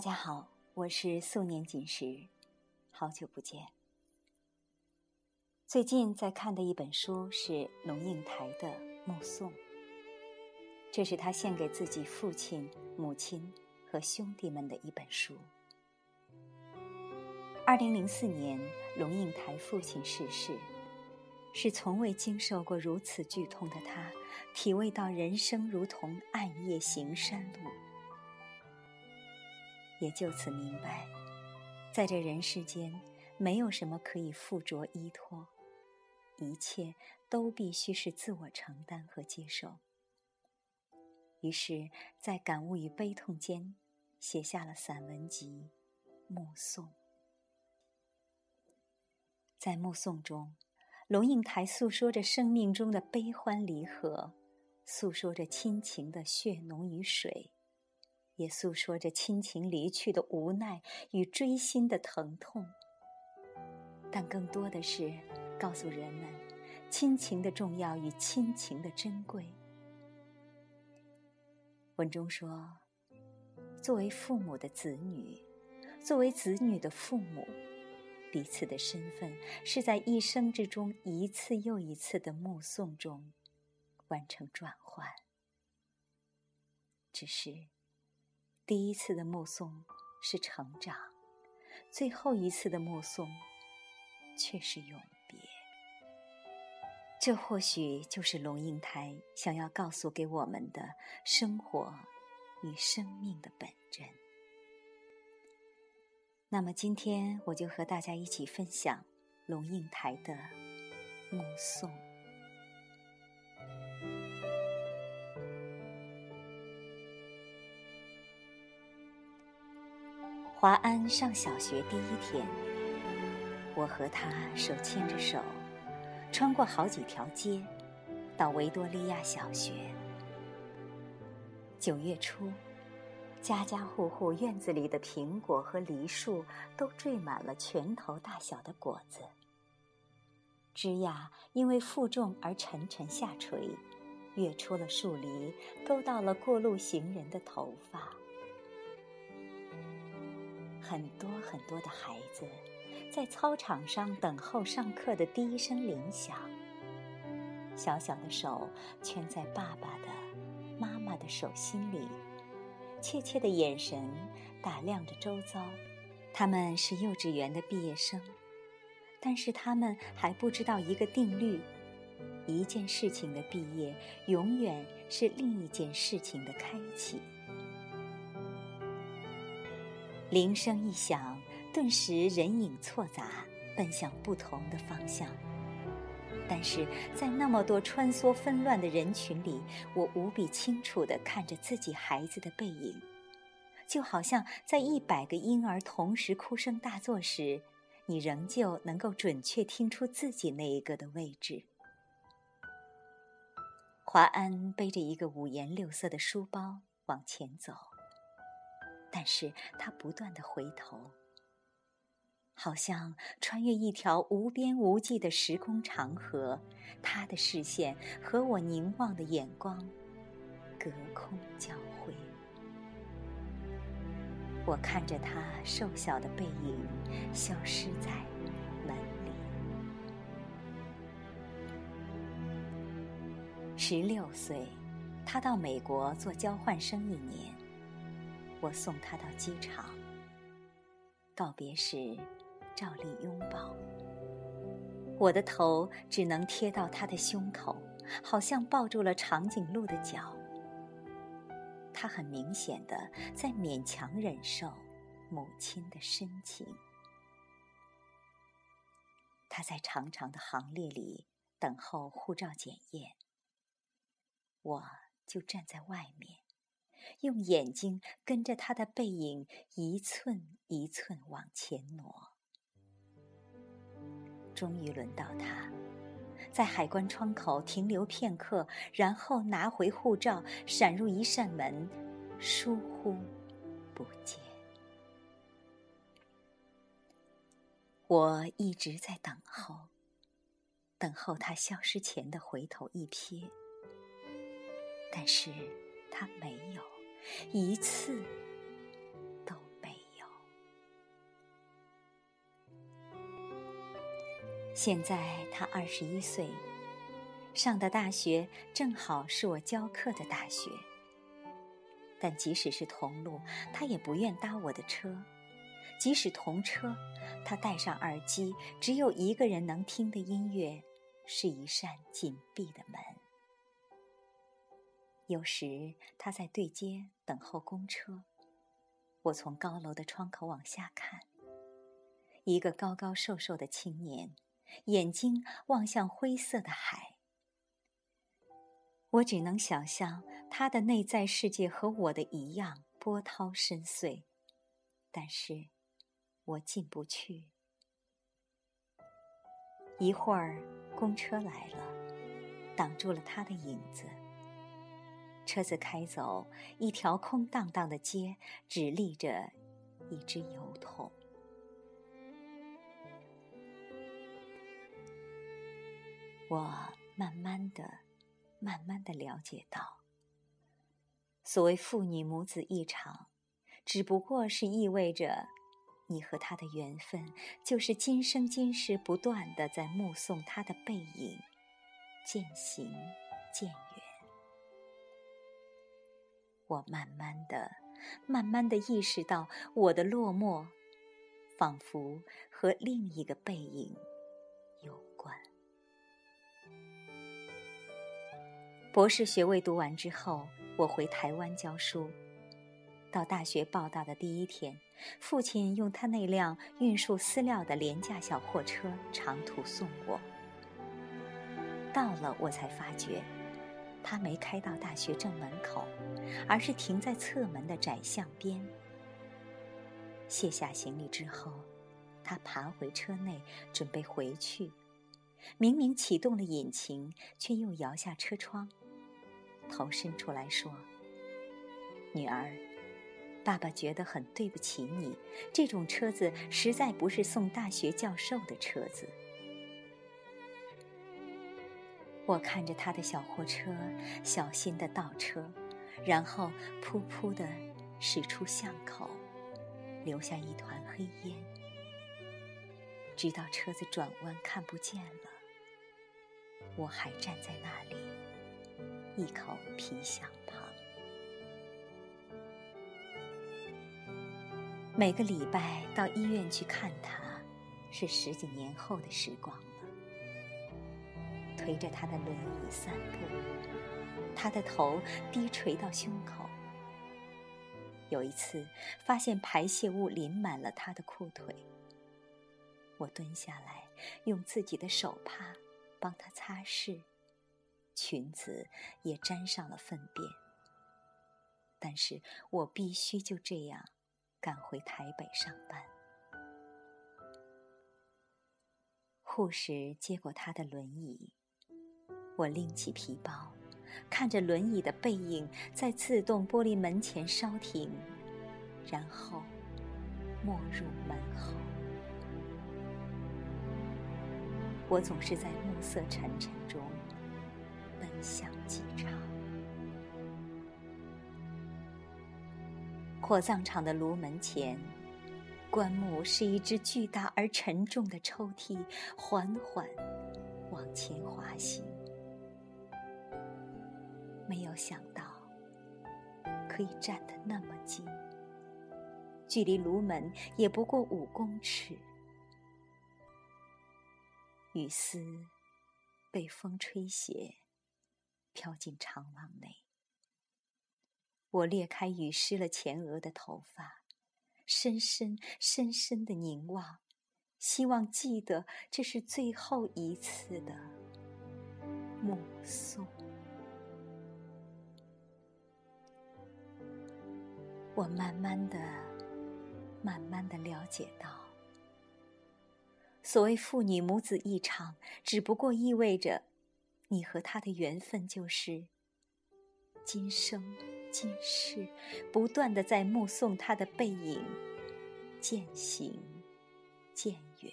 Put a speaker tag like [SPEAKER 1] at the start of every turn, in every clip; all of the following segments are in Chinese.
[SPEAKER 1] 大家好，我是素年锦时，好久不见。最近在看的一本书是龙应台的《目送》，这是他献给自己父亲、母亲和兄弟们的一本书。二零零四年，龙应台父亲逝世，是从未经受过如此剧痛的他，体味到人生如同暗夜行山路，也就此明白，在这人世间，没有什么可以附着依托。一切都必须是自我承担和接受。于是，在感悟与悲痛间，写下了散文集《目送》。在《目送》中，龙应台诉说着生命中的悲欢离合，诉说着亲情的血浓于水，也诉说着亲情离去的无奈与锥心的疼痛。但更多的是。告诉人们亲情的重要与亲情的珍贵。文中说，作为父母的子女，作为子女的父母，彼此的身份是在一生之中一次又一次的目送中完成转换。只是，第一次的目送是成长，最后一次的目送却是永别。这或许就是龙应台想要告诉给我们的生活与生命的本真。那么今天我就和大家一起分享龙应台的《目送》。华安上小学第一天，我和他手牵着手。穿过好几条街，到维多利亚小学。九月初，家家户户院子里的苹果和梨树都缀满了拳头大小的果子，枝桠因为负重而沉沉下垂，跃出了树篱，勾到了过路行人的头发。很多很多的孩子。在操场上等候上课的第一声铃响，小小的手圈在爸爸的、妈妈的手心里，怯怯的眼神打量着周遭。他们是幼稚园的毕业生，但是他们还不知道一个定律：一件事情的毕业，永远是另一件事情的开启。铃声一响。顿时人影错杂，奔向不同的方向。但是在那么多穿梭纷乱的人群里，我无比清楚地看着自己孩子的背影，就好像在一百个婴儿同时哭声大作时，你仍旧能够准确听出自己那一个的位置。华安背着一个五颜六色的书包往前走，但是他不断的回头。好像穿越一条无边无际的时空长河，他的视线和我凝望的眼光隔空交汇。我看着他瘦小的背影消失在门里。十六岁，他到美国做交换生一年，我送他到机场。告别时。照例拥抱，我的头只能贴到他的胸口，好像抱住了长颈鹿的脚。他很明显的在勉强忍受母亲的深情。他在长长的行列里等候护照检验，我就站在外面，用眼睛跟着他的背影一寸一寸往前挪。终于轮到他，在海关窗口停留片刻，然后拿回护照，闪入一扇门，疏忽不见。我一直在等候，等候他消失前的回头一瞥，但是他没有一次都没有。现在他二十一岁上的大学正好是我教课的大学。但即使是同路他也不愿搭我的车。即使同车他戴上耳机只有一个人能听的音乐是一扇紧闭的门有时他在对街等候公车，我从高楼的窗口往下看，一个高高瘦瘦的青年，眼睛望向灰色的海。我只能想象他的内在世界和我的一样波涛深邃，但是我进不去。一会儿，公车来了，挡住了他的影子。车子开走，一条空荡荡的街，只立着一只油桶。我慢慢的。慢慢的了解到，所谓父女母子一场，只不过是意味着，你和他的缘分，就是今生今世不断的在目送他的背影渐行渐远。我慢慢的、慢慢的意识到，我的落寞，仿佛和另一个背影有关。博士学位读完之后，我回台湾教书。到大学报到的第一天，父亲用他那辆运输饲料的廉价小货车长途送我。到了，我才发觉，他没开到大学正门口，而是停在侧门的窄巷边。卸下行李之后，他爬回车内，准备回去。明明启动了引擎，却又摇下车窗。头伸出来说：“女儿，爸爸觉得很对不起你。这种车子实在不是送大学教授的车子。”我看着他的小货车，小心的倒车，然后噗噗的驶出巷口，留下一团黑烟，直到车子转弯看不见了，我还站在那里。一口皮箱旁。每个礼拜到医院去看他，是十几年后的时光。推着他的轮椅散步，他的头低垂到胸口。有一次发现排泄物淋满了他的裤腿，我蹲下来用自己的手帕帮他擦拭。裙子也沾上了粪便，但是我必须就这样赶回台北上班。护士接过他的轮椅，我拎起皮包，看着轮椅的背影在自动玻璃门前稍停，然后没入门后。我总是在暮色沉沉中奔。向机场，火葬场的炉门前，棺木是一只巨大而沉重的抽屉，缓缓往前滑行。没有想到，可以站得那么近，距离炉门也不过五公尺。雨丝被风吹斜。飘进长廊内，我裂开雨湿了前额的头发，深深深深的凝望，希望记得这是最后一次的目送。我慢慢的、慢慢的了解到，所谓父女母子一场，只不过意味着。你和他的缘分就是今生今世，不断的在目送他的背影渐行渐远。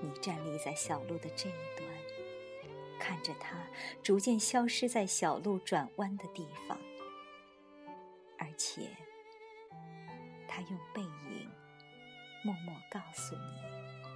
[SPEAKER 1] 你站立在小路的这一端，看着他逐渐消失在小路转弯的地方，而且他用背影默默告诉你：